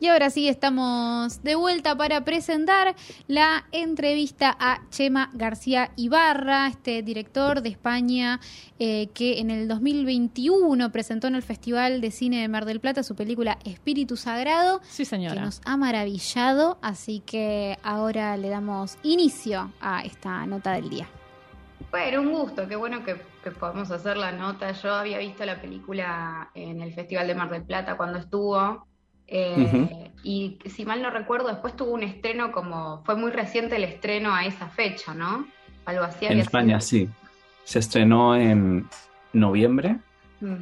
Y ahora sí estamos de vuelta para presentar la entrevista a Chema García Ibarra, este director de España eh, que en el 2021 presentó en el Festival de Cine de Mar del Plata su película Espíritu Sagrado. Sí, señora. Que nos ha maravillado, así que ahora le damos inicio a esta nota del día. Bueno, un gusto, qué bueno que, podamos hacer la nota. Yo había visto la película en el Festival de Mar del Plata cuando estuvo. Eh, y si mal no recuerdo, después tuvo un estreno como. Fue muy reciente el estreno a esa fecha, ¿no? Algo así. En España, sí. Se estrenó en noviembre. Mm.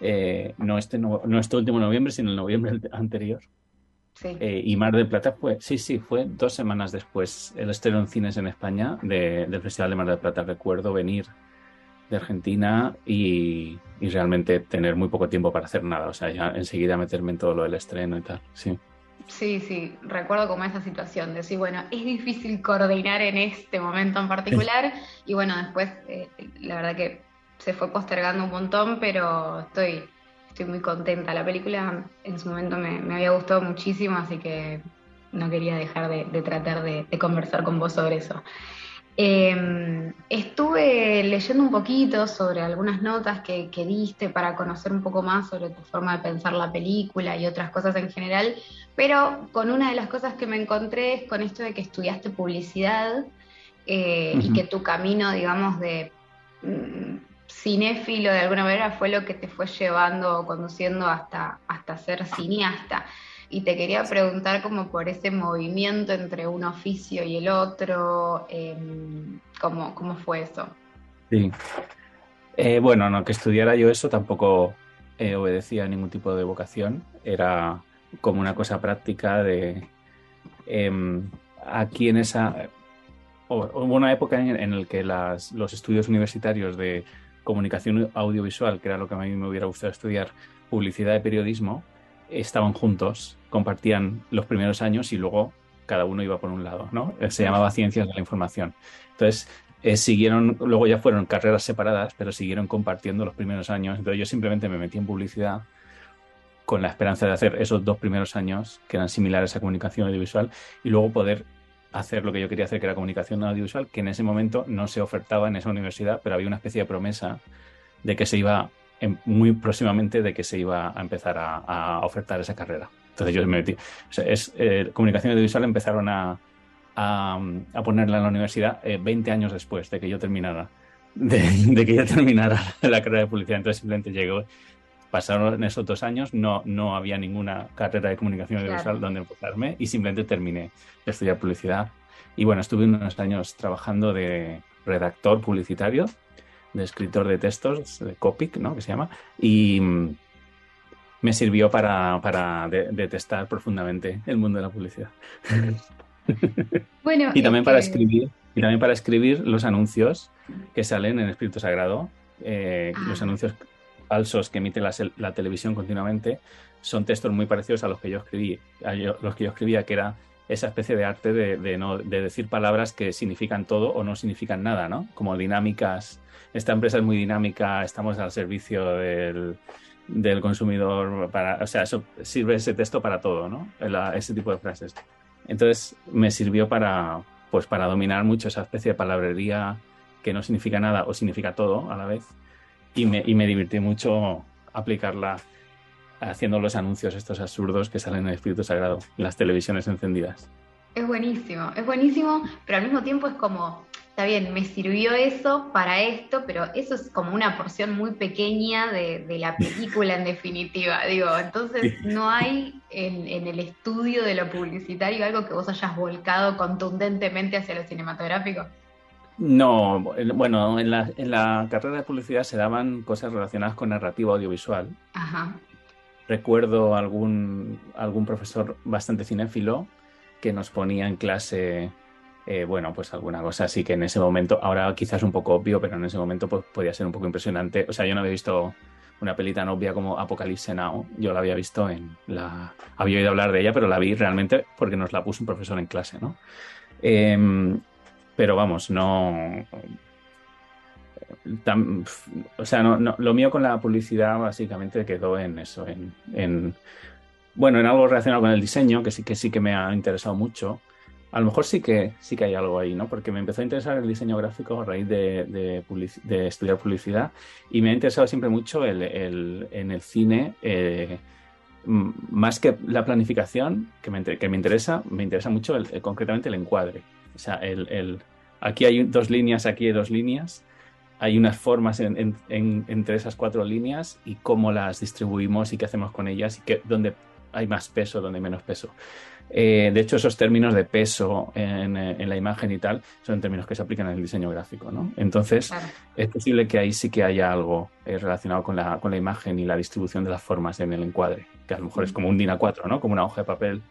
Eh, no, este no, no este último noviembre, sino el noviembre anterior. Eh, y Mar del Plata fue, sí, sí, fue dos semanas después el estreno en cines en España del Festival de Mar del Plata. Recuerdo venir de Argentina y, realmente tener muy poco tiempo para hacer nada. O sea, ya enseguida meterme en todo lo del estreno y tal, sí. Sí, sí, recuerdo como esa situación, de decir, bueno, es difícil coordinar en este momento en particular y bueno, después eh, la verdad que se fue postergando un montón, pero estoy estoy muy contenta. La película en su momento me, había gustado muchísimo, así que no quería dejar de, tratar de, conversar con vos sobre eso. Em, estuve leyendo un poquito sobre algunas notas que, que, diste para conocer un poco más sobre tu forma de pensar la película y otras cosas en general, pero con una de las cosas que me encontré es con esto de que estudiaste publicidad eh, y que tu camino, digamos, de mm, cinéfilo de alguna manera fue lo que te fue llevando o conduciendo hasta, hasta ser cineasta. Y te quería preguntar como por ese movimiento entre un oficio y el otro, em, ¿cómo, ¿cómo, fue eso? Sí. Eh, bueno, no que estudiara yo eso tampoco eh, obedecía a ningún tipo de vocación, era como una cosa práctica de em, aquí en esa... Hubo una época en, en la que los estudios universitarios de comunicación audiovisual, que era lo que a mí me hubiera gustado estudiar, publicidad y periodismo, estaban juntos, compartían los primeros años y luego cada uno iba por un lado, ¿no? Se llamaba Ciencias de la Información. Entonces, eh, siguieron, luego ya fueron carreras separadas, pero siguieron compartiendo los primeros años. Entonces, yo simplemente me metí en publicidad con la esperanza de hacer esos dos primeros años, que eran similares a comunicación audiovisual, y luego poder hacer lo que yo quería hacer, que era comunicación audiovisual, que en ese momento no se ofertaba en esa universidad, pero había una especie de promesa de que se iba, muy próximamente, de que se iba a empezar a, ofertar esa carrera. Entonces yo me metí. es, eh, comunicación audiovisual empezaron a, a, ponerla en la universidad 20 eh, años después de que yo terminara. De, de, que yo terminara la carrera de publicidad. Entonces simplemente llegó, pasaron esos dos años, no, no había ninguna carrera de comunicación audiovisual donde empezarme y simplemente terminé de estudiar publicidad. Y bueno, estuve unos años trabajando de redactor publicitario, de escritor de textos, de Copic, ¿no? Que se llama. Y me sirvió para, para detestar profundamente el mundo de la publicidad. Bueno, y también para escribir y también para escribir los anuncios que salen en Espíritu Sagrado, eh, los ah. anuncios falsos que emite la, televisión continuamente son textos muy parecidos a los que yo escribí, a los que yo escribía, que era esa especie de arte de, no, de decir palabras que significan todo o no significan nada, ¿no? Como dinámicas. Esta empresa es muy dinámica, estamos al servicio del, del consumidor, para, o sea, eso sirve ese texto para todo, ¿no? ese tipo de frases. Entonces me sirvió para, pues, para dominar mucho esa especie de palabrería que no significa nada o significa todo a la vez y me, y me divirtió mucho aplicarla haciendo los anuncios estos absurdos que salen en el Espíritu Sagrado, las televisiones encendidas. Es buenísimo, es buenísimo, pero al mismo tiempo es como, está bien, me sirvió eso para esto, pero eso es como una porción muy pequeña de, de la película en definitiva, digo, entonces no hay en, en, el estudio de lo publicitario algo que vos hayas volcado contundentemente hacia lo cinematográfico. No, bueno, en la, en la carrera de publicidad se daban cosas relacionadas con narrativa audiovisual. Ajá. Recuerdo algún, algún profesor bastante cinéfilo que nos ponía en clase, eh, bueno, pues alguna cosa así que en ese momento, ahora quizás un poco obvio, pero en ese momento pues, podía ser un poco impresionante. O sea, yo no había visto una peli tan obvia como Apocalipse Now. Yo la había visto en la... Había oído hablar de ella, pero la vi realmente porque nos la puso un profesor en clase, ¿no? Em, pero vamos, no... o sea, no, lo mío con la publicidad básicamente quedó en eso, en, bueno, en algo relacionado con el diseño, que sí que sí que me ha interesado mucho. A lo mejor sí que sí que hay algo ahí, ¿no? Porque me empezó a interesar el diseño gráfico a raíz de, estudiar publicidad y me ha interesado siempre mucho el, en el cine. Eh, más que la planificación que me, que me interesa, me interesa mucho concretamente el encuadre. O sea, el, aquí hay dos líneas, aquí hay dos líneas, hay unas formas entre esas cuatro líneas y cómo las distribuimos y qué hacemos con ellas y que, dónde hay más peso, donde hay menos peso. Eh, de hecho, esos términos de peso en, en, la imagen y tal son términos que se aplican en el diseño gráfico, ¿no? Entonces, es posible que ahí sí que haya algo eh, relacionado con la, con la imagen y la distribución de las formas en el encuadre, que a lo mejor es como un DIN A4, ¿no? Como una hoja de papel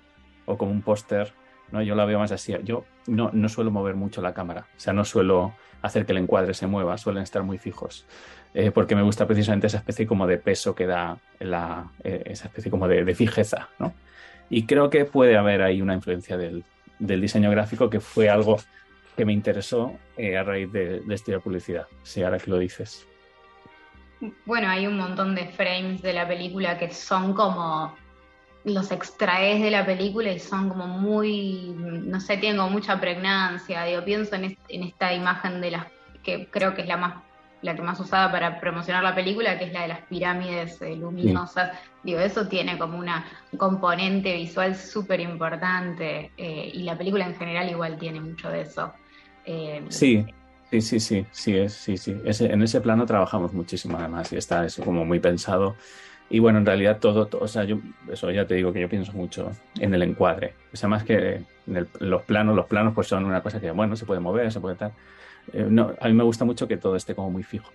o como un póster, ¿no? Yo la veo más así. Yo no, no suelo mover mucho la cámara, o sea, no suelo hacer que el encuadre se mueva, suelen estar muy fijos. Eh, porque me gusta precisamente esa especie como de peso que da la, eh, esa especie como de, fijeza, ¿no? Y creo que puede haber ahí una influencia del, diseño gráfico que fue algo que me interesó eh, a raíz de, estudiar publicidad, si ahora que lo dices. Bueno, hay un montón de frames de la película que son como los extraes de la película y son como muy, no sé, tienen mucha pregnancia. Digo, pienso en, en esta imagen de las que creo que es la más la que más usada para promocionar la película, que es la de las pirámides eh, luminosas. Digo, eso tiene como una componente visual súper importante eh, y la película en general igual tiene mucho de eso. Eh, sí, sí, sí, sí, sí, es, sí, sí. en ese plano trabajamos muchísimo además y está eso como muy pensado. Y bueno, en realidad todo, o sea, yo, eso ya te digo que yo pienso mucho en el encuadre. O sea, más que en los planos, los planos pues son una cosa que, bueno, se puede mover, se puede tal eh, no, a mí me gusta mucho que todo esté como muy fijo.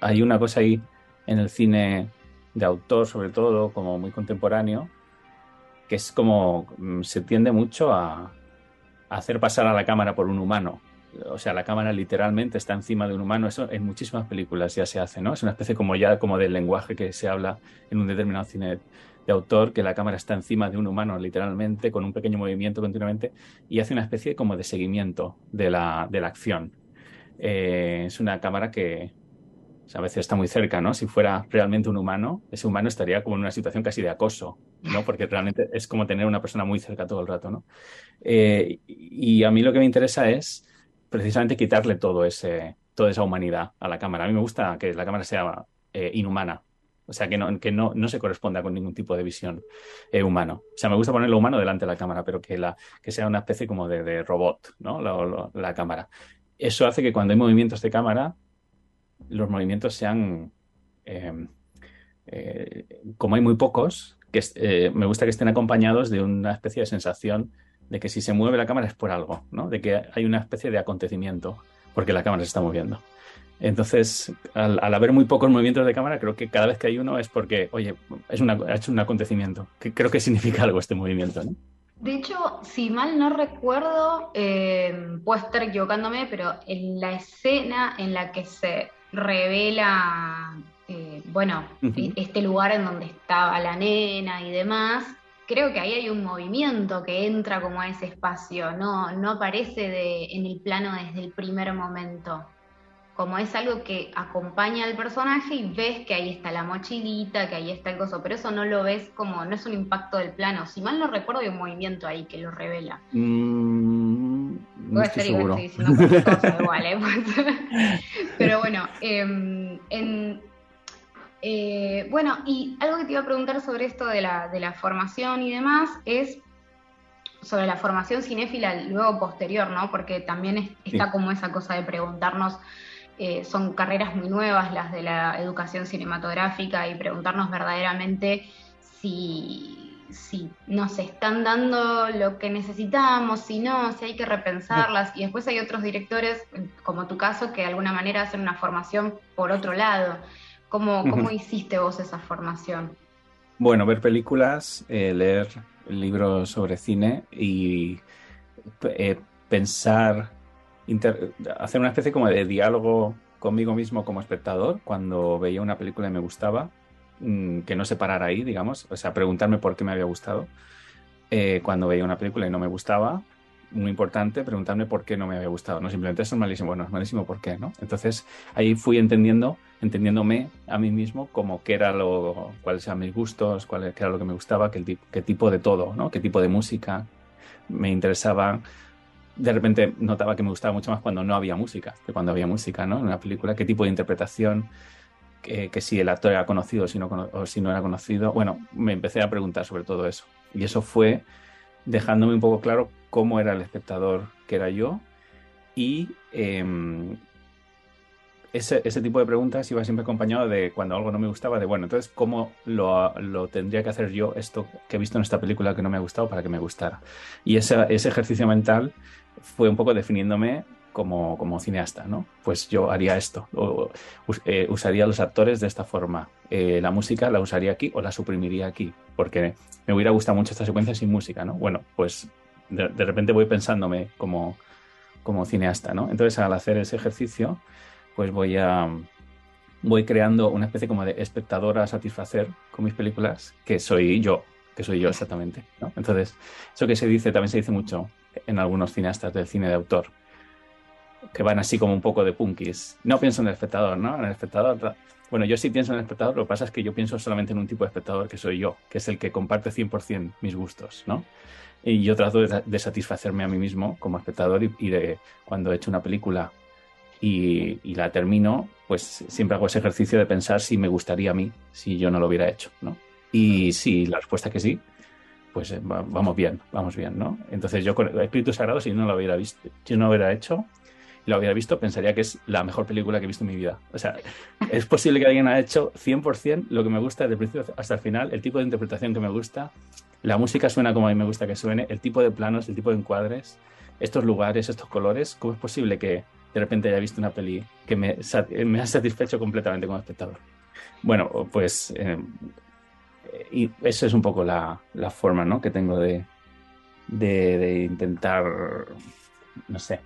Hay una cosa ahí en el cine de autor, sobre todo, como muy contemporáneo, que es como mm, se tiende mucho a, hacer pasar a la cámara por un humano. O sea, la cámara literalmente está encima de un humano. Eso en muchísimas películas ya se hace, ¿no? Es una especie como ya como del lenguaje que se habla en un determinado cine de autor, que la cámara está encima de un humano literalmente, con un pequeño movimiento continuamente, y hace una especie como de seguimiento de la, de la acción. Eh, es una cámara que a veces está muy cerca, ¿no? Si fuera realmente un humano, ese humano estaría como en una situación casi de acoso, ¿no? Porque realmente es como tener una persona muy cerca todo el rato, ¿no? Eh, y a mí lo que me interesa es precisamente quitarle todo ese, toda esa humanidad a la cámara. A mí me gusta que la cámara sea eh, inhumana, o sea, que, no, que no, no, se corresponda con ningún tipo de visión humano. O sea, me gusta poner lo humano delante de la cámara, pero que, la, que sea una especie como de, robot, ¿no? la cámara eso hace que cuando hay movimientos de cámara, los movimientos sean, em, eh, como hay muy pocos, que eh, me gusta que estén acompañados de una especie de sensación de que si se mueve la cámara es por algo, ¿no? de que hay una especie de acontecimiento porque la cámara se está moviendo. Entonces, al, haber muy pocos movimientos de cámara, creo que cada vez que hay uno es porque, oye, es ha hecho un acontecimiento, que creo que significa algo este movimiento. ¿no? De hecho, si mal no recuerdo, eh, puedo estar equivocándome, pero en la escena en la que se revela, eh, bueno, este lugar en donde estaba la nena y demás, creo que ahí hay un movimiento que entra como a ese espacio, no, no aparece de, en el plano desde el primer momento como es algo que acompaña al personaje y ves que ahí está la mochilita, que ahí está el coso, pero eso no lo ves como, no es un impacto del plano. Si mal no recuerdo, hay un movimiento ahí que lo revela. Mm, Puede ser igual, estoy diciendo cosas igual, ¿eh? pero bueno, em, eh, bueno, y algo que te iba a preguntar sobre esto de la, de la formación y demás es sobre la formación cinéfila luego posterior, ¿no? Porque también está como esa cosa de preguntarnos eh, son carreras muy nuevas las de la educación cinematográfica y preguntarnos verdaderamente si, si nos están dando lo que necesitamos, si no, si hay que repensarlas. Y después hay otros directores, como tu caso, que de alguna manera hacen una formación por otro lado. ¿Cómo, cómo hiciste vos esa formación? Bueno, ver películas, eh, leer libros sobre cine y eh, pensar hacer una especie como de diálogo conmigo mismo como espectador cuando veía una película y me gustaba, mm, que no se parara ahí, digamos, o sea, preguntarme por qué me había gustado. Eh, cuando veía una película y no me gustaba, muy importante preguntarme por qué no me había gustado. No simplemente es malísimo, bueno, es malísimo, ¿por qué? ¿no? Entonces ahí fui entendiendo, entendiéndome a mí mismo como qué era lo, cuáles eran mis gustos, cuál era lo que me gustaba, qué, qué tipo de todo, ¿no? Qué tipo de música me interesaba. De repente notaba que me gustaba mucho más cuando no había música, que cuando había música, ¿no? En una película, qué tipo de interpretación, que, si el actor era conocido si o si no era conocido. Bueno, me empecé a preguntar sobre todo eso. Y eso fue dejándome un poco claro cómo era el espectador que era yo y em, ese, tipo de preguntas iba siempre acompañado de cuando algo no me gustaba, de bueno, entonces, ¿cómo lo, tendría que hacer yo esto que he visto en esta película que no me ha gustado para que me gustara? Y ese, ese ejercicio mental fue un poco definiéndome como, como cineasta, ¿no? Pues yo haría esto, o, eh, usaría los actores de esta forma, eh, la música la usaría aquí o la suprimiría aquí, porque me hubiera gustado mucho esta secuencia sin música, ¿no? Bueno, pues de, repente voy pensándome como, como cineasta, ¿no? Entonces al hacer ese ejercicio, pues voy a voy creando una especie como de espectador a satisfacer con mis películas, que soy yo, que soy yo exactamente. ¿no? Entonces, eso que se dice, también se dice mucho en algunos cineastas del cine de autor, que van así como un poco de punkis. No pienso en el espectador, ¿no? En el espectador. Bueno, yo sí pienso en el espectador, lo que pasa es que yo pienso solamente en un tipo de espectador que soy yo, que es el que comparte 100% mis gustos, ¿no? Y yo trato de, satisfacerme a mí mismo como espectador y, de cuando he hecho una película y, la termino, pues siempre hago ese ejercicio de pensar si me gustaría a mí si yo no lo hubiera hecho, ¿no? Y sí, la respuesta es que sí, pues eh, vamos bien, vamos bien, ¿no? Entonces yo con el Espíritu Sagrado, si no lo hubiera visto, si no lo hubiera hecho, lo hubiera visto, pensaría que es la mejor película que he visto en mi vida. O sea, es posible que alguien haya hecho 100% lo que me gusta desde el principio hasta el final, el tipo de interpretación que me gusta, la música suena como a mí me gusta que suene, el tipo de planos, el tipo de encuadres, estos lugares, estos colores. ¿Cómo es posible que de repente haya visto una peli que me, me ha satisfecho completamente como espectador? Bueno, pues eh, y eso es un poco la, la forma ¿no? que tengo de, de, intentar, no sé,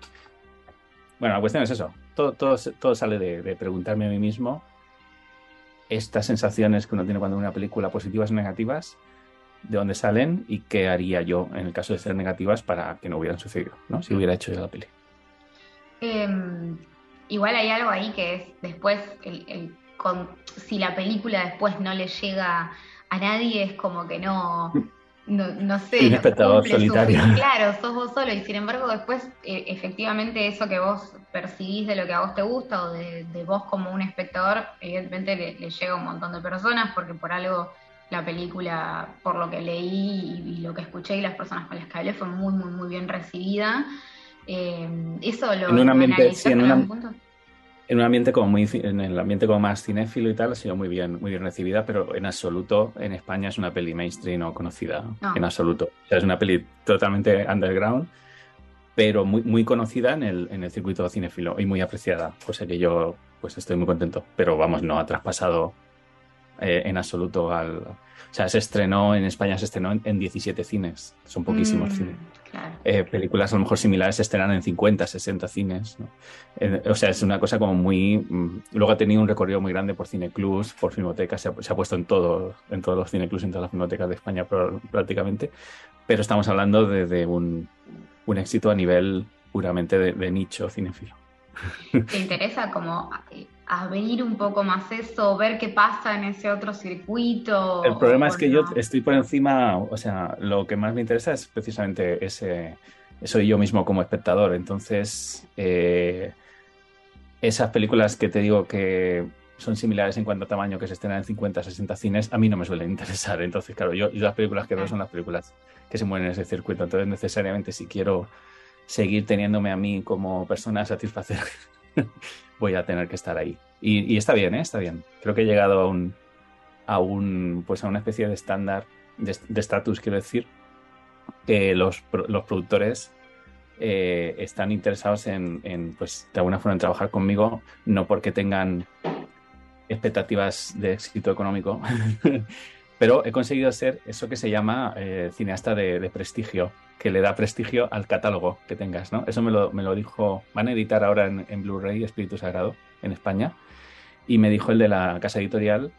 bueno, la cuestión es eso. Todo, todo, todo sale de, preguntarme a mí mismo estas sensaciones que uno tiene cuando una película, positivas o negativas, de dónde salen y qué haría yo en el caso de ser negativas para que no hubieran sucedido, ¿no? Si hubiera hecho yo la peli. Em, igual hay algo ahí que es después, el, si la película después no le llega a nadie, es como que no, no, no sé. Un espectador solitario. claro, sos vos solo. Y sin embargo, después, eh, efectivamente, eso que vos percibís de lo que a vos te gusta o de, vos como un espectador, evidentemente le, llega a un montón de personas porque por algo la película, por lo que leí y, lo que escuché y las personas con las que hablé, fue muy, muy, muy bien recibida. Eh, eso lo. En sí, en, una, en un ambiente como muy en el ambiente como más cinéfilo y tal ha sido muy bien muy bien recibida pero en absoluto en España es una peli mainstream o conocida en absoluto. O sea, es una peli totalmente underground pero muy muy conocida en el, en el circuito cinéfilo y muy apreciada. Cosa que yo pues estoy muy contento pero vamos no ha traspasado eh, en absoluto al o sea se estrenó en España se estrenó en, 17 cines. Son poquísimos mm, cines eh, películas a lo mejor similares se estrenan en 50, 60 cines. Eh, o sea, es una cosa como muy... Mm, luego ha tenido un recorrido muy grande por Cineclubs, por Filmotecas, se ha, puesto en, todo, en todos los Cineclubs, en todas las Filmotecas de España prácticamente, pero estamos hablando de, un, éxito a nivel puramente de, nicho cinefilo. ¿Te interesa como abrir un poco más eso, ver qué pasa en ese otro circuito. El problema es que yo estoy por encima, o sea, lo que más me interesa es precisamente ese, soy yo mismo como espectador. Entonces, eh, esas películas que te digo que son similares en cuanto a tamaño, que se estrenan en 50, 60 cines, a mí no me suelen interesar. Entonces, claro, yo, las películas que veo son las películas que se mueven en ese circuito. Entonces, necesariamente, si quiero seguir teniéndome a mí como persona a voy a tener que estar ahí. Y, está bien, ¿eh? está bien. Creo que he llegado a un, a un pues a una especie de estándar, de estatus, quiero decir, que los, los productores eh, están interesados en, en, pues, de alguna forma, en trabajar conmigo, no porque tengan expectativas de éxito económico, pero he conseguido ser eso que se llama eh, cineasta de, prestigio, que le da prestigio al catálogo que tengas, ¿no? Eso me lo, me lo dijo, van a editar ahora en, Blu-ray Espíritu Sagrado en España, y me dijo el de la casa editorial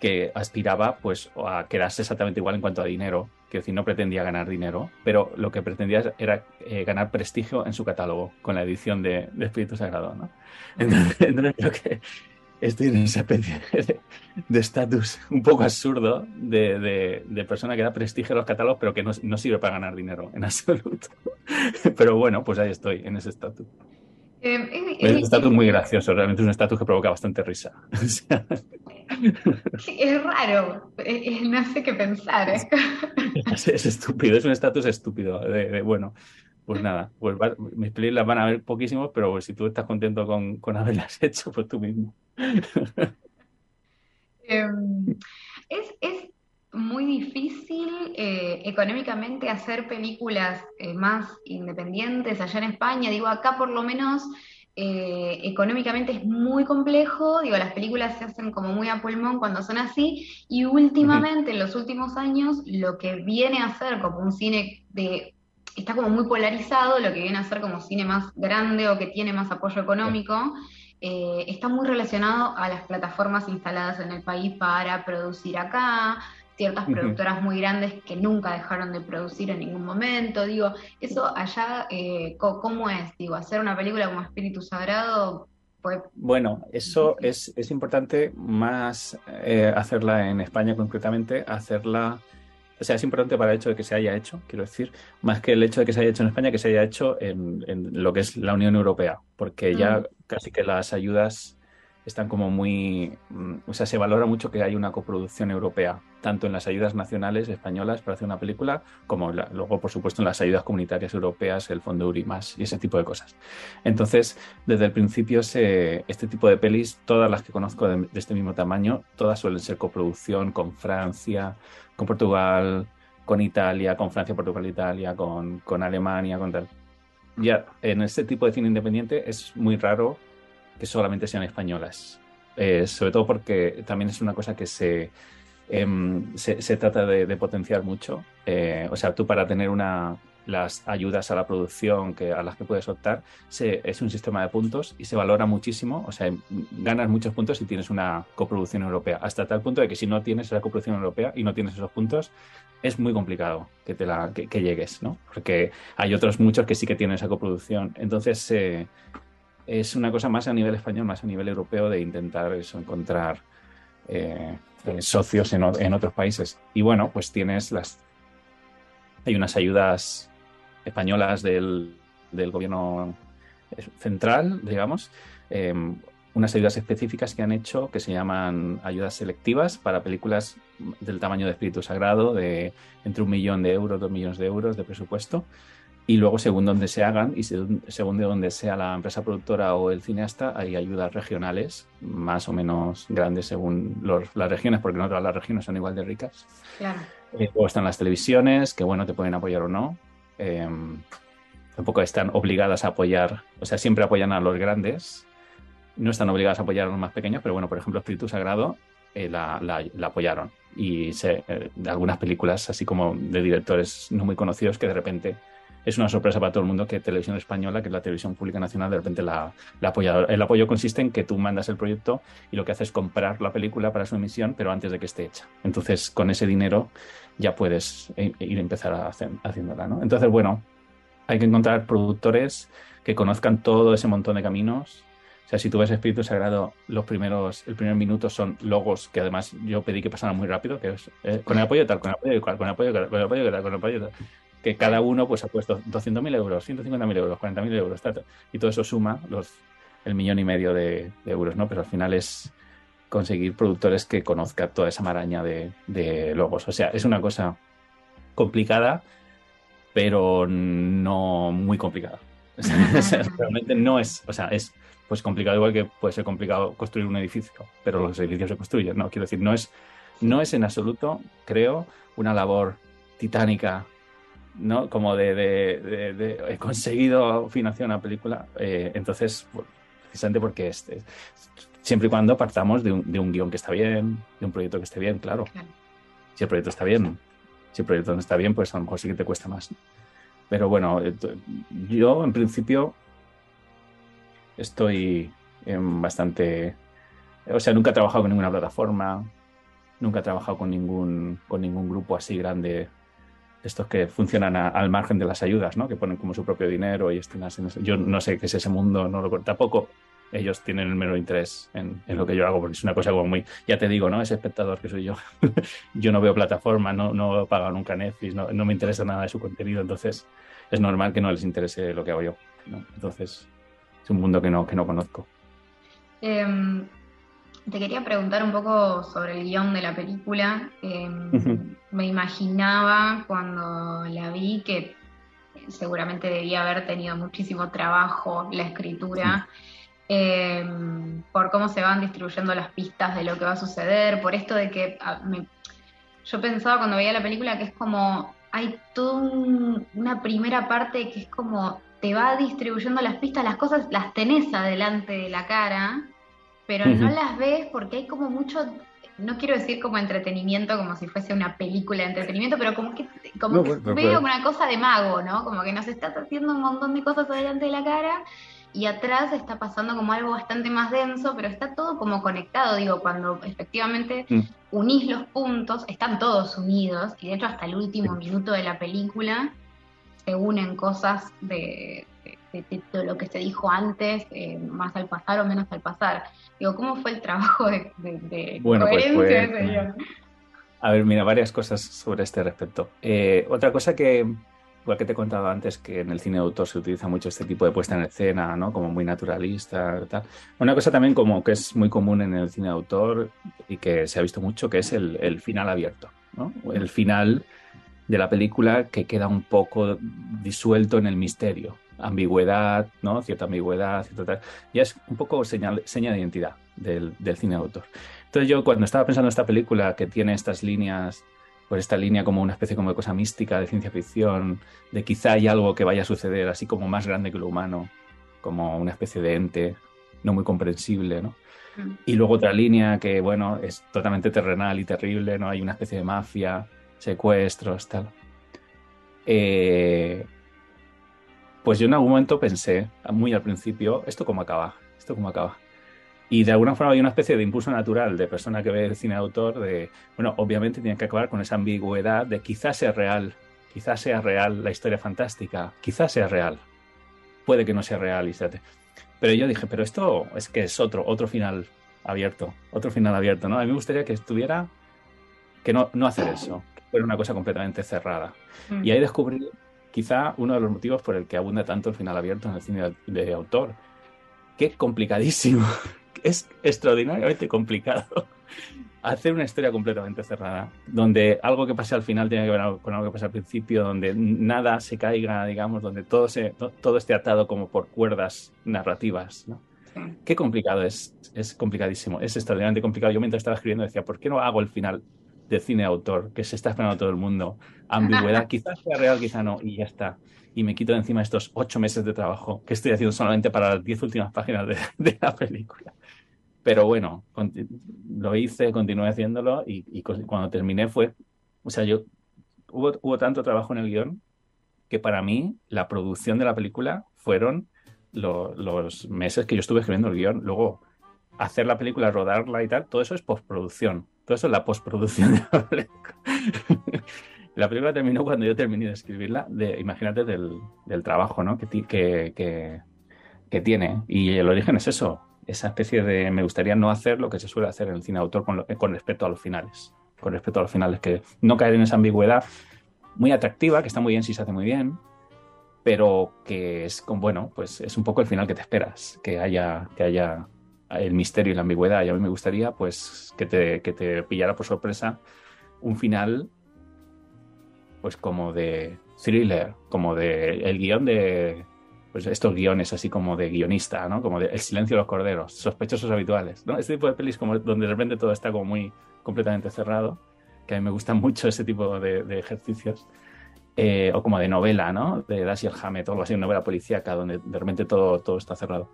que aspiraba pues a quedarse exactamente igual en cuanto a dinero, que decir, no pretendía ganar dinero, pero lo que pretendía era eh, ganar prestigio en su catálogo con la edición de, Espíritu Sagrado, ¿no? Entonces, creo que estoy en esa especie de estatus un poco absurdo de, de, persona que da prestigio a los catálogos, pero que no, no sirve para ganar dinero en absoluto. Pero bueno, pues ahí estoy, en ese estatus. Eh, es un estatus muy gracioso, realmente es un estatus que provoca bastante risa. es raro, no sé qué pensar. ¿eh? Es, estúpido, es un estatus estúpido. De, bueno, pues nada, pues mis películas van a ver poquísimos, pero pues si tú estás contento con, con haberlas hecho, pues tú mismo. Em, es, es, muy difícil eh, económicamente hacer películas eh, más independientes allá en España. Digo, acá por lo menos eh, económicamente es muy complejo. Digo, las películas se hacen como muy a pulmón cuando son así. Y últimamente, en los últimos años, lo que viene a ser como un cine de está como muy polarizado, lo que viene a ser como cine más grande o que tiene más apoyo económico, está muy relacionado a las plataformas instaladas en el país para producir acá, ciertas productoras muy grandes que nunca dejaron de producir en ningún momento. Digo, eso allá, eh, ¿cómo es? Digo, hacer una película como Espíritu Sagrado. Bueno, eso es, es importante más eh, hacerla en España concretamente, hacerla... O sea, es importante para el hecho de que se haya hecho, quiero decir, más que el hecho de que se haya hecho en España, que se haya hecho en, lo que es la Unión Europea, porque ya mm. casi que las ayudas están como muy, mm, o sea, se valora mucho que hay una coproducción europea, tanto en las ayudas nacionales españolas para hacer una película, como luego, por supuesto, en las ayudas comunitarias europeas, el Fondo Urimas y ese tipo de cosas. Entonces, desde el principio, este tipo de pelis, todas las que conozco de, este mismo tamaño, todas suelen ser coproducción con Francia, con Portugal, con Italia, con Francia, Portugal, Italia, con, con Alemania, con tal. Ya, en este tipo de cine independiente es muy raro que solamente sean españolas. Eh, sobre todo porque también es una cosa que se, em, se, trata de, potenciar mucho. Eh, o sea, tú para tener una, las ayudas a la producción que, a las que puedes optar, es un sistema de puntos y se valora muchísimo. O sea, ganas muchos puntos si tienes una coproducción europea. Hasta tal punto de que si no tienes esa coproducción europea y no tienes esos puntos, es muy complicado que, te la, que, llegues, ¿no? Porque hay otros muchos que sí que tienen esa coproducción. Entonces, eh, es una cosa más a nivel español, más a nivel europeo de intentar eso, encontrar eh, eh, socios en, otros países. Y bueno, pues tienes las... Hay unas ayudas españolas del, gobierno central, digamos, em, unas ayudas específicas que han hecho que se llaman ayudas selectivas para películas del tamaño de Espíritu Sagrado, de entre un millón de euros, dos millones de euros de presupuesto, y luego, según donde se hagan y según de donde sea la empresa productora o el cineasta, hay ayudas regionales, más o menos grandes según las regiones, porque no todas las regiones son igual de ricas. Claro. Eh, o están las televisiones, que bueno, te pueden apoyar o no. Em, tampoco están obligadas a apoyar, o sea, siempre apoyan a los grandes, no están obligadas a apoyar a los más pequeños, pero bueno, por ejemplo, Espíritu Sagrado eh, la, apoyaron. Y se, eh, algunas películas, así como de directores no muy conocidos, que de repente es una sorpresa para todo el mundo que Televisión Española, que es la televisión pública nacional, de repente la. El apoyo consiste en que tú mandas el proyecto y lo que haces es comprar la película para su emisión, pero antes de que esté hecha. Entonces, con ese dinero ya puedes ir a empezar a hacer, haciéndola. ¿no? Entonces, bueno, hay que encontrar productores que conozcan todo ese montón de caminos. O sea, si tú ves Espíritu Sagrado, los primeros, el primer minuto son logos que además yo pedí que pasaran muy rápido, que es eh, con el apoyo tal, con el apoyo tal, con el apoyo tal, con el apoyo tal, con el apoyo tal que cada uno pues ha puesto 200.000 euros, 150.000 euros, 40.000 euros, y todo eso suma los, el millón y medio de, euros, ¿no? Pero al final es conseguir productores que conozcan toda esa maraña de, logos. O sea, es una cosa complicada, pero no muy complicada. realmente no es, o sea, es pues complicado igual que puede ser complicado construir un edificio, pero los edificios se construyen, no, quiero decir, no es, no es en absoluto, creo, una labor titánica ¿no? Como de, de, he conseguido financiar una película. Eh, entonces, precisamente porque este, siempre y cuando partamos de un, de un guion que está bien, de un proyecto que esté bien, claro. Si el proyecto está bien, si el proyecto no está bien, pues a lo mejor sí que te cuesta más. Pero bueno, eh, yo en principio estoy en bastante... O sea, nunca he trabajado con ninguna plataforma, nunca he trabajado con ningún, con ningún grupo así grande, estos que funcionan al margen de las ayudas, ¿no? que ponen como su propio dinero y estén así. Yo no sé qué es ese mundo, no lo tampoco ellos tienen el mero interés en, lo que yo hago, porque es una cosa como muy, ya te digo, ¿no? Ese espectador que soy yo. yo no veo plataforma, no, no he pagado nunca Netflix, no, no, me interesa nada de su contenido, entonces es normal que no les interese lo que hago yo. Entonces, es un mundo que no, que no conozco. Em, te quería preguntar un poco sobre el guion de la película. Em, me imaginaba cuando la vi que seguramente debía haber tenido muchísimo trabajo la escritura. Em, por cómo se van distribuyendo las pistas de lo que va a suceder, por esto de que yo pensaba cuando veía la película que es como, hay toda una primera parte que es como, te va distribuyendo las pistas, las cosas las tenés adelante de la cara, pero no las ves porque hay como mucho, no quiero decir como entretenimiento, como si fuese una película de entretenimiento, pero como que, como veo una cosa de mago, ¿no? Como que nos estás haciendo un montón de cosas adelante de la cara y atrás está pasando como algo bastante más denso, pero está todo como conectado, digo, cuando efectivamente mm. unís los puntos, están todos unidos, y de hecho hasta el último minuto de la película se unen cosas de, de, lo que se dijo antes, eh, más al pasar o menos al pasar. Digo, ¿cómo fue el trabajo de, bueno, pues coherencia pues, A ver, mira, varias cosas sobre este respecto. Eh, otra cosa que igual que te he contado antes que en el cine de autor se utiliza mucho este tipo de puesta en escena, ¿no? Como muy naturalista, tal. Una cosa también como que es muy común en el cine de autor y que se ha visto mucho, que es el, final abierto, ¿no? El final de la película que queda un poco disuelto en el misterio, ambigüedad, ¿no? Cierta ambigüedad, cierta tal. Ya es un poco señal, seña de identidad del, del cine de autor. Entonces yo cuando estaba pensando en esta película que tiene estas líneas por esta línea como una especie como de cosa mística, de ciencia ficción, de quizá hay algo que vaya a suceder así como más grande que lo humano, como una especie de ente no muy comprensible, ¿no? Mm. Y luego otra línea que, bueno, es totalmente terrenal y terrible, ¿no? Hay una especie de mafia, secuestros, tal. Eh, pues yo en algún momento pensé, muy al principio, ¿esto cómo acaba? ¿Esto cómo acaba? Y de alguna forma hay una especie de impulso natural de persona que ve el cine de autor de, bueno, obviamente tiene que acabar con esa ambigüedad de quizás sea real, quizás sea real la historia fantástica, quizás sea real, puede que no sea real, y Pero yo dije, pero esto es que es otro, otro final abierto, otro final abierto, ¿no? A mí me gustaría que estuviera, que no, no hacer eso, que fuera una cosa completamente cerrada. Mm. Y ahí descubrí quizá uno de los motivos por el que abunda tanto el final abierto en el cine de autor, que es complicadísimo es extraordinariamente complicado hacer una historia completamente cerrada, donde algo que pase al final tiene que ver con algo que pasa al principio, donde nada se caiga, digamos, donde todo, se, todo esté atado como por cuerdas narrativas. ¿no? Qué complicado es, es complicadísimo, es extraordinariamente complicado. Yo mientras estaba escribiendo decía, ¿por qué no hago el final de cine autor que se está esperando todo el mundo? Ambigüedad, quizás sea real, quizá no, y ya está y me quito de encima estos ocho meses de trabajo que estoy haciendo solamente para las diez últimas páginas de, la película. Pero bueno, lo hice, continué haciéndolo y, cuando terminé fue, o sea, yo hubo, hubo tanto trabajo en el guion que para mí la producción de la película fueron los meses que yo estuve escribiendo el guion. Luego, hacer la película, rodarla y tal, todo eso es postproducción. Todo eso es la postproducción de la película. La película terminó cuando yo terminé de escribirla, de, imagínate del, trabajo ¿no? que, que, que, tiene. Y el origen es eso, esa especie de me gustaría no hacer lo que se suele hacer en el cine autor con, con respecto a los finales. Con respecto a los finales, que no caer en esa ambigüedad muy atractiva, que está muy bien si se hace muy bien, pero que es con, bueno, pues es un poco el final que te esperas, que haya, que haya el misterio y la ambigüedad. Y a mí me gustaría pues que te, que te pillara por sorpresa un final pues como de thriller, como de el guion de pues estos guiones así como de guionista, ¿no? Como de El silencio de los corderos, sospechosos habituales, ¿no? Este tipo de pelis como donde de repente todo está como muy completamente cerrado, que a mí me gustan mucho ese tipo de, ejercicios. Eh, o como de novela, ¿no? De Dashiell Hammett o algo así, novela policíaca donde de repente todo, todo está cerrado.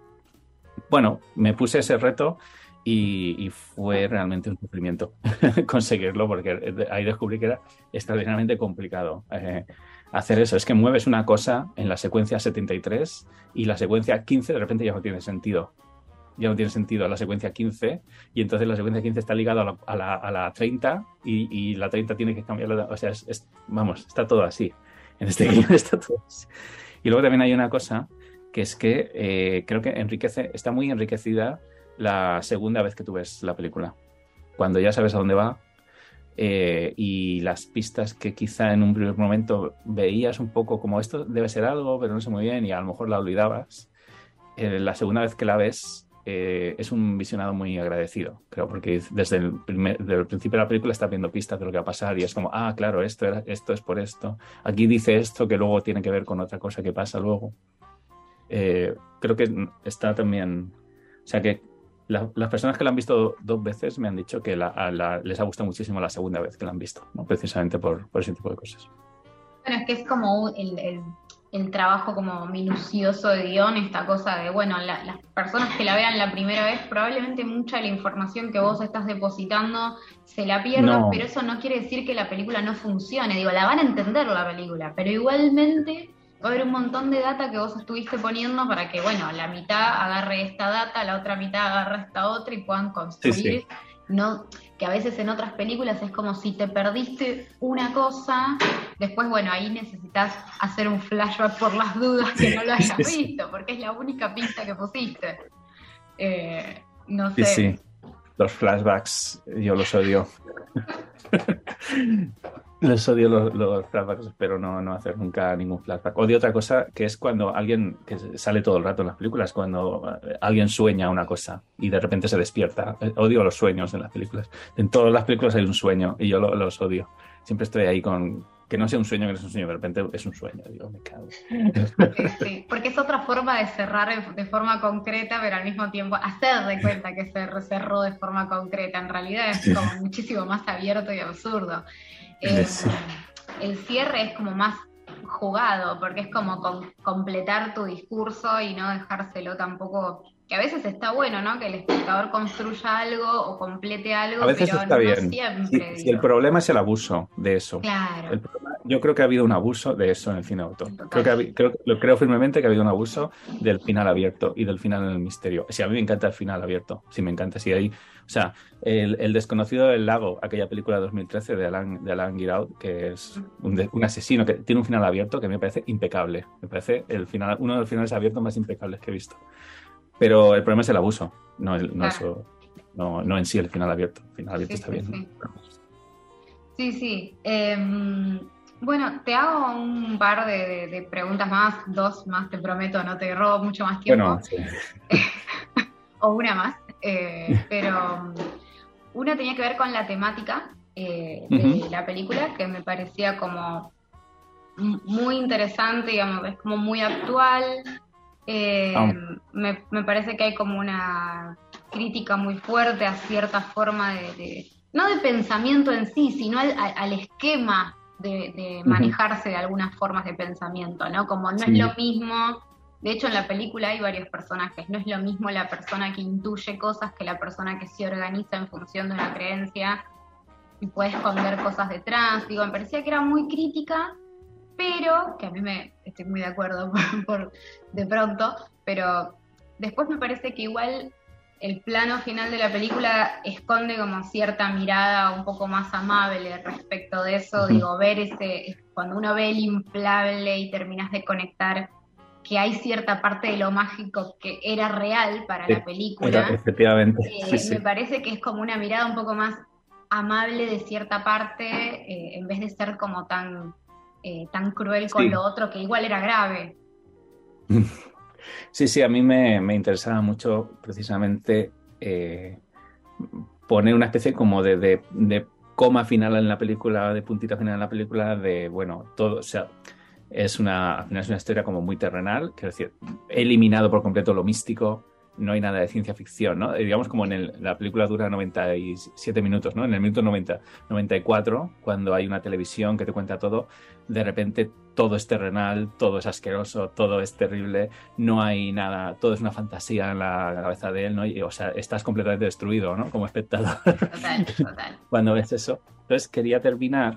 Bueno, me puse ese reto y, fue realmente un sufrimiento conseguirlo porque ahí descubrí que era extraordinariamente complicado eh, hacer eso. Es que mueves una cosa en la secuencia 73 y la secuencia 15 de repente ya no tiene sentido. ya no tiene sentido la secuencia 15 y entonces la secuencia 15 está ligada a la, a la, 30 y, la 30 tiene que cambiar, o sea, vamos, está todo así. En este guion está todo así. Y luego también hay una cosa que es que eh, creo que enriquece, está muy enriquecida la segunda vez que tú ves la película. Cuando ya sabes a dónde va, eh, y las pistas que quizá en un primer momento veías un poco como esto debe ser algo, pero no sé muy bien y a lo mejor la olvidabas. Eh, la segunda vez que la ves eh, es un visionado muy agradecido, creo, porque desde el, principio de la película está viendo pistas de lo que va a pasar y es como, ah, claro, esto, esto es por esto. Aquí dice esto que luego tiene que ver con otra cosa que pasa luego. Creo que está también, o sea que las personas que la han visto dos veces me han dicho que les ha gustado muchísimo la segunda vez que la han visto, ¿no? precisamente por, ese tipo de cosas. Bueno, es que es como el, trabajo como minucioso de guion, esta cosa de, bueno, las personas que la vean la primera vez, probablemente mucha de la información que vos estás depositando se la pierdan, pero eso no quiere decir que la película no funcione. Digo, la van a entender la película, pero igualmente va a haber un montón de data que vos estuviste poniendo para que, bueno, la mitad agarre esta data, la otra mitad agarre esta otra y puedan construir. No, que a veces en otras películas es como si te perdiste una cosa, después, bueno, ahí necesitas hacer un flashback por las dudas que no lo hayas visto, porque es la única pista que pusiste. Eh, no sé. Sí, sí. Los flashbacks, yo los odio. Les odio los, flashbacks, espero no, no, hacer nunca ningún flashback. Odio otra cosa que es cuando alguien, que sale todo el rato en las películas, cuando eh, alguien sueña una cosa y de repente se despierta. Eh, odio los sueños en las películas. En todas las películas hay un sueño y yo los odio. Siempre estoy ahí con que no sea un sueño, que no sea un sueño, de repente es un sueño. Digo, me cago. Sí, porque es otra forma de cerrar de forma concreta, pero al mismo tiempo hacer de cuenta que se cerró de forma concreta. En realidad es como muchísimo más abierto y absurdo. Eh, el cierre es como más jugado, porque es como completar tu discurso y no dejárselo tampoco que a veces está bueno, ¿no? Que el espectador construya algo o complete algo, a veces pero está no bien. siempre. Si, el problema es el abuso de eso. Claro. yo creo que ha habido un abuso de eso en el cine autor. Creo que creo, lo creo firmemente que ha habido un abuso del final abierto y del final en el misterio. Si a mí me encanta el final abierto, si me encanta, si hay, o sea, el, desconocido del lago, aquella película de 2013 de Alan, de Alan Giraud, que es un, un, asesino que tiene un final abierto que me parece impecable. Me parece el final, uno de los finales abiertos más impecables que he visto. Pero el problema es el abuso, no, no, en sí el final abierto. El final abierto está bien. Sí, sí. Em, bueno, te hago un par de, preguntas más, dos más, te prometo, no te robo mucho más tiempo. Bueno, sí. o una más. Eh, pero una tenía que ver con la temática eh, de la película, que me parecía como muy interesante, digamos, es como muy actual, eh, ah. me, parece que hay como una crítica muy fuerte a cierta forma de, no de pensamiento en sí, sino al, esquema de, manejarse de algunas formas de pensamiento, ¿no? Como no es lo mismo, de hecho en la película hay varios personajes, no es lo mismo la persona que intuye cosas que la persona que se organiza en función de una creencia y puede esconder cosas detrás, digo, me parecía que era muy crítica pero, que a mí me estoy muy de acuerdo por, de pronto, pero después me parece que igual el plano final de la película esconde como cierta mirada un poco más amable respecto de eso, digo, ver ese, cuando uno ve el inflable y terminas de conectar que hay cierta parte de lo mágico que era real para la película. efectivamente. Eh, me parece que es como una mirada un poco más amable de cierta parte, eh, en vez de ser como tan eh, tan cruel con lo otro que igual era grave. Sí, sí, a mí me, interesaba mucho precisamente eh, poner una especie como de, coma final en la película, de puntita final en la película, de, bueno, todo, o sea, es una, es una historia como muy terrenal, quiero decir, he eliminado por completo lo místico, no hay nada de ciencia ficción, ¿no? Eh, digamos como en la película dura 97 minutos, ¿no? En el minuto 90, 94, cuando hay una televisión que te cuenta todo, de repente todo es terrenal, todo es asqueroso, todo es terrible, no hay nada, todo es una fantasía en la cabeza de él, ¿no? o sea, estás completamente destruido, ¿no? Como espectador. Total, total. cuando ves eso. Entonces quería terminar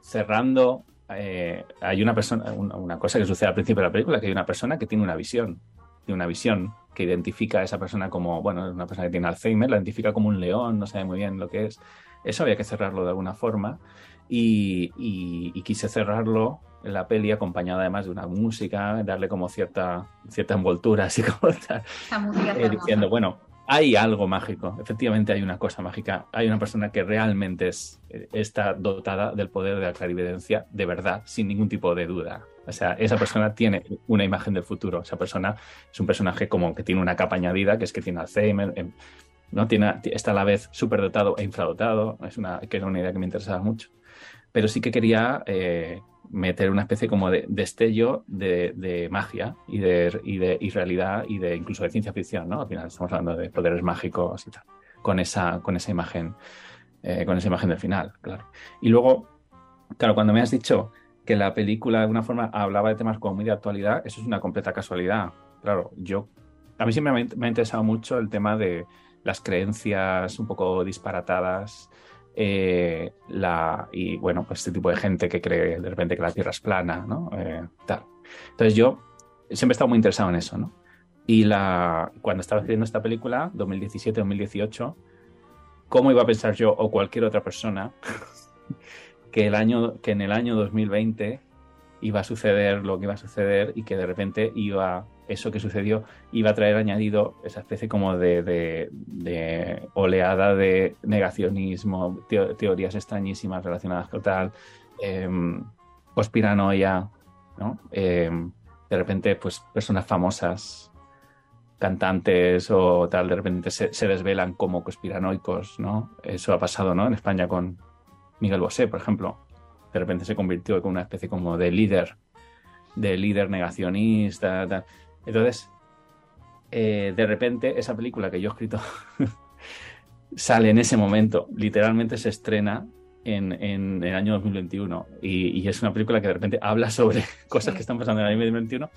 cerrando eh, hay una persona, una, cosa que sucede al principio de la película, que hay una persona que tiene una visión, tiene una visión que identifica a esa persona como, bueno, es una persona que tiene Alzheimer, la identifica como un león, no sabe muy bien lo que es. Eso había que cerrarlo de alguna forma y, y, quise cerrarlo en la peli acompañada además de una música, darle como cierta, cierta envoltura, así como tal, eh, diciendo, bueno, hay algo mágico, efectivamente hay una cosa mágica, hay una persona que realmente es, eh, está dotada del poder de la clarividencia de verdad, sin ningún tipo de duda. O sea, esa persona tiene una imagen del futuro, esa persona es un personaje como que tiene una capa añadida, que es que tiene Alzheimer, em, ¿no? tiene, está a la vez superdotado e infradotado, es una, que era una idea que me interesaba mucho. Pero sí que quería eh, meter una especie como de destello de, magia y de, y de realidad y de incluso de ciencia ficción, ¿no? Al final estamos hablando de poderes mágicos y tal, con esa, con esa imagen, eh, con esa imagen del final, claro. Y luego, claro, cuando me has dicho que la película de alguna forma hablaba de temas como muy de actualidad, eso es una completa casualidad. Claro, yo, a mí siempre me ha interesado mucho el tema de las creencias un poco disparatadas, eh, la, y bueno, pues este tipo de gente que cree de repente que la Tierra es plana, ¿no? Eh, tal. Entonces yo siempre he estado muy interesado en eso, ¿no? Y la, cuando estaba haciendo esta película, 2017-2018, ¿cómo iba a pensar yo o cualquier otra persona que, el año, que en el año 2020 iba a suceder lo que iba a suceder y que de repente iba eso que sucedió iba a traer añadido esa especie como de, oleada de negacionismo, teorías extrañísimas relacionadas con tal, eh, conspiranoia, ¿no? Em, de repente, pues personas famosas, cantantes o tal, de repente se, se, desvelan como conspiranoicos, ¿no? Eso ha pasado, ¿no? En España con Miguel Bosé, por ejemplo. De repente se convirtió en una especie como de líder, de líder negacionista, tal. Entonces, eh, de repente, esa película que yo he escrito sale en ese momento, literalmente se estrena en, el año 2021 y, es una película que de repente habla sobre cosas que están pasando en el año 2021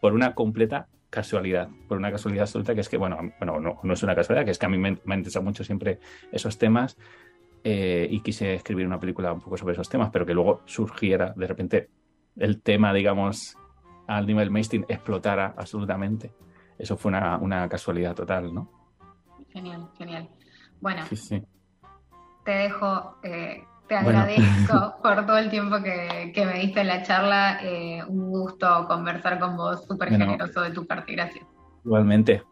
por una completa casualidad, por una casualidad absoluta que es que, bueno, bueno no, es una casualidad, que es que a mí me, me han interesado mucho siempre esos temas eh, y quise escribir una película un poco sobre esos temas, pero que luego surgiera de repente el tema, digamos, al nivel mainstream explotara absolutamente. Eso fue una, casualidad total, ¿no? Genial, genial. Bueno, te dejo, eh, te agradezco por todo el tiempo que, me diste en la charla. Eh, un gusto conversar con vos, súper generoso de tu parte. Gracias. Igualmente.